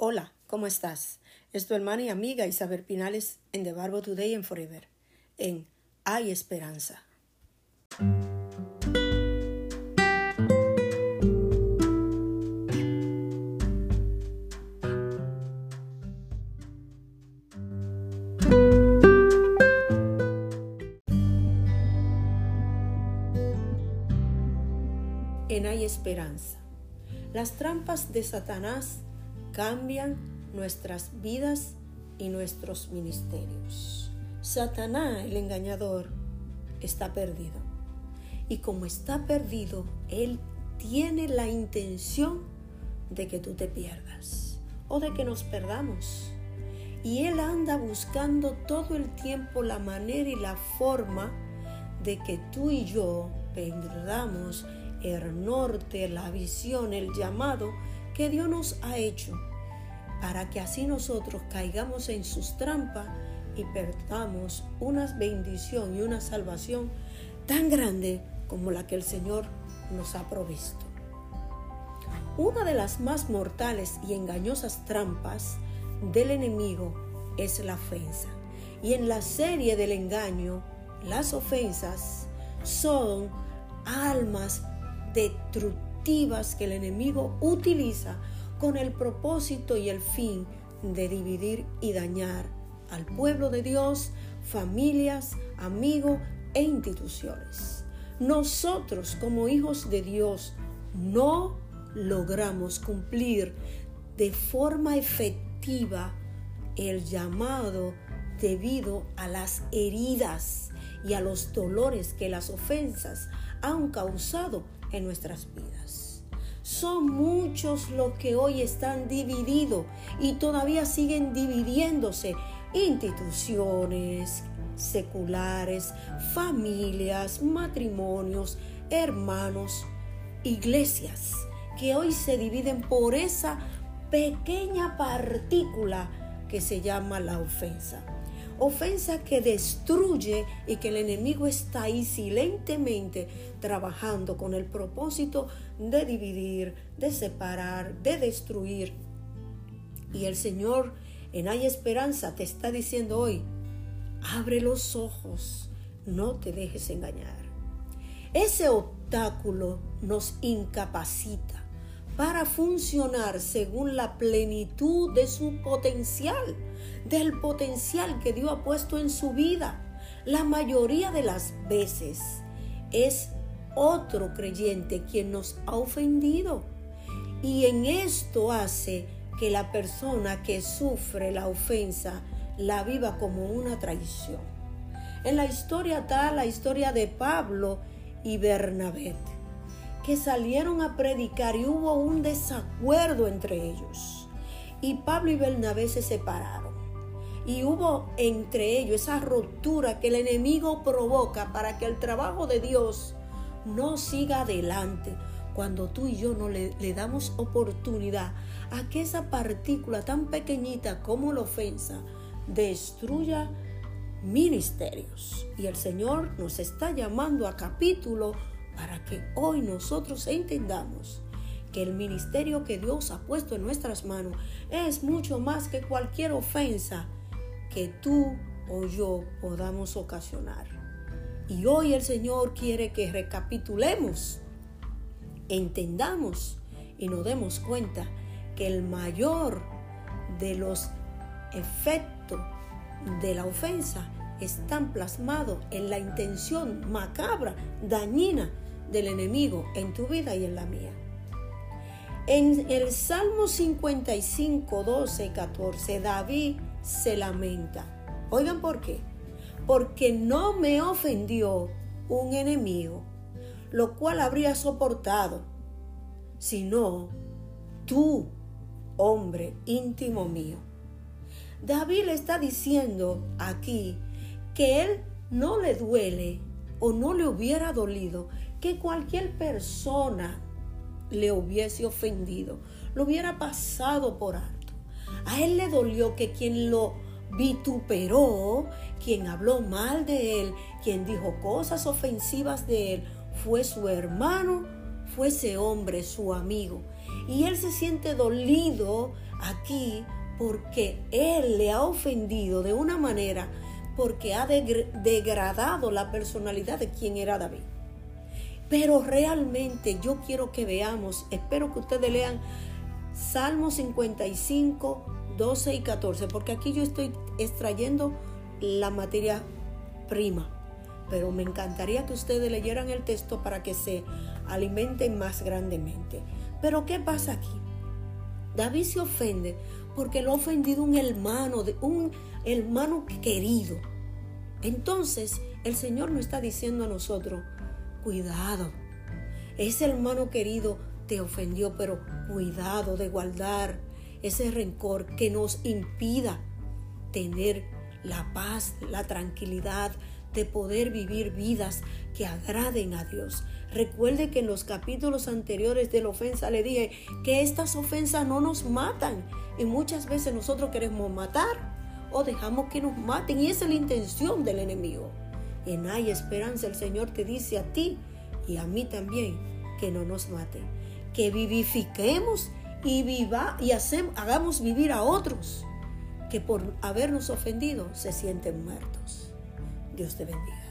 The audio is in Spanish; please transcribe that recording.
Hola, ¿cómo estás? Es tu hermana y amiga Isabel Pinales en The Barbo Today and Forever, en Hay Esperanza. En Hay Esperanza. Las trampas de Satanás cambian nuestras vidas y nuestros ministerios. Satanás, el engañador, está perdido. Y como está perdido, él tiene la intención de que tú te pierdas o de que nos perdamos. Y él anda buscando todo el tiempo la manera y la forma de que tú y yo perdamos el norte, la visión, el llamado que Dios nos ha hecho para que así nosotros caigamos en sus trampas y perdamos una bendición y una salvación tan grande como la que el Señor nos ha provisto. Una de las más mortales y engañosas trampas del enemigo es la ofensa. Y en la serie del engaño, las ofensas son almas destructivas que el enemigo utiliza con el propósito y el fin de dividir y dañar al pueblo de Dios, familias, amigos e instituciones. Nosotros como hijos de Dios no logramos cumplir de forma efectiva el llamado debido a las heridas y a los dolores que las ofensas han causado en nuestras vidas. Son muchos los que hoy están divididos y todavía siguen dividiéndose. Instituciones seculares, familias, matrimonios, hermanos, iglesias, que hoy se dividen por esa pequeña partícula que se llama la ofensa ofensa que destruye y que el enemigo está ahí silentemente trabajando con el propósito de dividir, de separar, de destruir. Y el Señor en Hay Esperanza te está diciendo hoy, abre los ojos, no te dejes engañar. Ese obstáculo nos incapacita para funcionar según la plenitud de su potencial del potencial que Dios ha puesto en su vida. La mayoría de las veces es otro creyente quien nos ha ofendido. Y en esto hace que la persona que sufre la ofensa la viva como una traición. En la historia está la historia de Pablo y Bernabé, que salieron a predicar y hubo un desacuerdo entre ellos. Y Pablo y Bernabé se separaron. Y hubo entre ellos esa ruptura que el enemigo provoca para que el trabajo de Dios no siga adelante. Cuando tú y yo no le, le damos oportunidad a que esa partícula tan pequeñita como la ofensa destruya ministerios. Y el Señor nos está llamando a capítulo para que hoy nosotros entendamos que el ministerio que Dios ha puesto en nuestras manos es mucho más que cualquier ofensa que tú o yo podamos ocasionar. Y hoy el Señor quiere que recapitulemos, entendamos y nos demos cuenta que el mayor de los efectos de la ofensa están plasmados en la intención macabra, dañina del enemigo en tu vida y en la mía. En el Salmo 55, 12, 14, David se lamenta. Oigan por qué. Porque no me ofendió un enemigo, lo cual habría soportado, sino tú, hombre íntimo mío. David le está diciendo aquí que él no le duele o no le hubiera dolido que cualquier persona le hubiese ofendido, lo hubiera pasado por alto. A él le dolió que quien lo vituperó, quien habló mal de él, quien dijo cosas ofensivas de él, fue su hermano, fue ese hombre, su amigo. Y él se siente dolido aquí porque él le ha ofendido de una manera porque ha degradado la personalidad de quien era David. Pero realmente yo quiero que veamos, espero que ustedes lean Salmo 55, 12 y 14, porque aquí yo estoy extrayendo la materia prima. Pero me encantaría que ustedes leyeran el texto para que se alimenten más grandemente. Pero ¿qué pasa aquí? David se ofende porque lo ha ofendido un hermano, un hermano querido. Entonces el Señor nos está diciendo a nosotros, cuidado, ese hermano querido te ofendió, pero cuidado de guardar ese rencor que nos impida tener la paz, la tranquilidad de poder vivir vidas que agraden a Dios. Recuerde que en los capítulos anteriores de la ofensa le dije que estas ofensas no nos matan y muchas veces nosotros queremos matar o dejamos que nos maten y esa es la intención del enemigo. En hay esperanza el Señor te dice a ti y a mí también que no nos maten, que vivifiquemos y viva y hagamos vivir a otros que por habernos ofendido se sienten muertos. Dios te bendiga.